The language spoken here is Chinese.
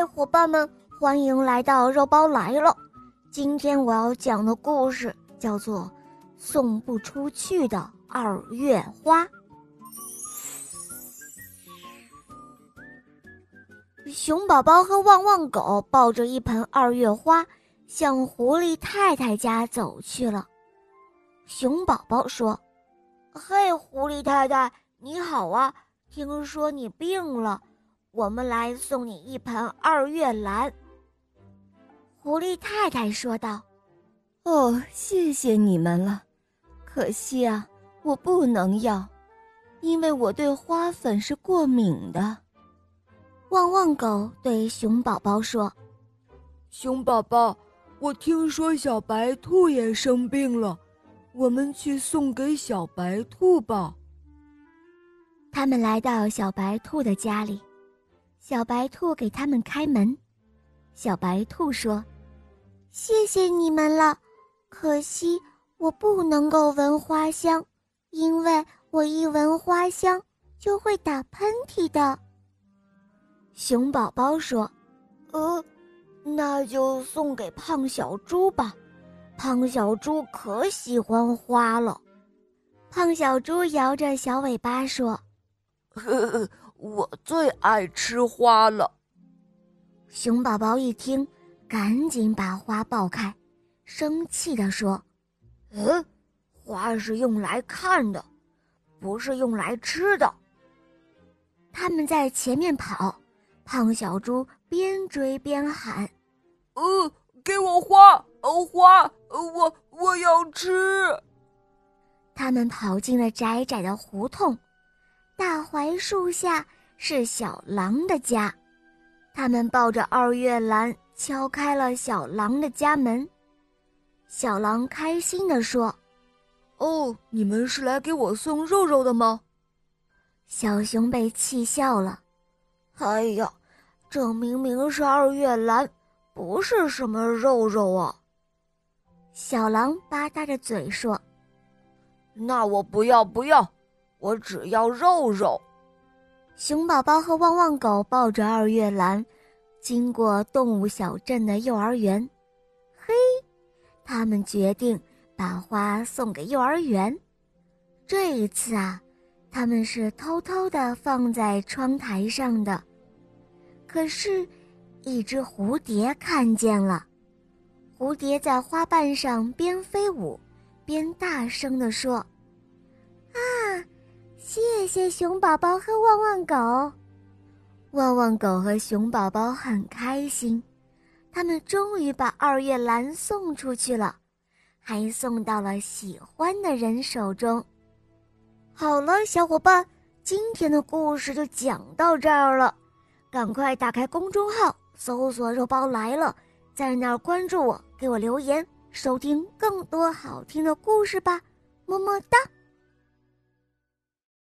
嗨，伙伴们，欢迎来到肉包来了。今天我要讲的故事叫做《送不出去的二月花》。熊宝宝和旺旺狗抱着一盆二月花，向狐狸太太家走去了。熊宝宝说：“嘿，狐狸太太，你好啊！听说你病了。”我们来送你一盆二月兰。”狐狸太太说道。“哦，谢谢你们了，可惜啊，我不能要，因为我对花粉是过敏的。”旺旺狗对熊宝宝说：“熊宝宝，我听说小白兔也生病了，我们去送给小白兔吧。”他们来到小白兔的家里。小白兔给他们开门，小白兔说：“谢谢你们了，可惜我不能够闻花香，因为我一闻花香就会打喷嚏的。”熊宝宝说：“呃，那就送给胖小猪吧，胖小猪可喜欢花了。”胖小猪摇着小尾巴说：“呵呵。”我最爱吃花了。熊宝宝一听，赶紧把花抱开，生气地说：“嗯，花是用来看的，不是用来吃的。”他们在前面跑，胖小猪边追边喊：“呃，给我花，呃花，我我要吃。”他们跑进了窄窄的胡同。大槐树下是小狼的家，他们抱着二月兰敲开了小狼的家门。小狼开心地说：“哦，你们是来给我送肉肉的吗？”小熊被气笑了：“哎呀，这明明是二月兰，不是什么肉肉啊！”小狼吧嗒着嘴说：“那我不要，不要。”我只要肉肉。熊宝宝和旺旺狗抱着二月兰，经过动物小镇的幼儿园。嘿，他们决定把花送给幼儿园。这一次啊，他们是偷偷的放在窗台上的。可是，一只蝴蝶看见了。蝴蝶在花瓣上边飞舞，边大声地说：“！”谢谢熊宝宝和旺旺狗，旺旺狗和熊宝宝很开心，他们终于把二月兰送出去了，还送到了喜欢的人手中。好了，小伙伴，今天的故事就讲到这儿了，赶快打开公众号，搜索“肉包来了”，在那儿关注我，给我留言，收听更多好听的故事吧，么么哒。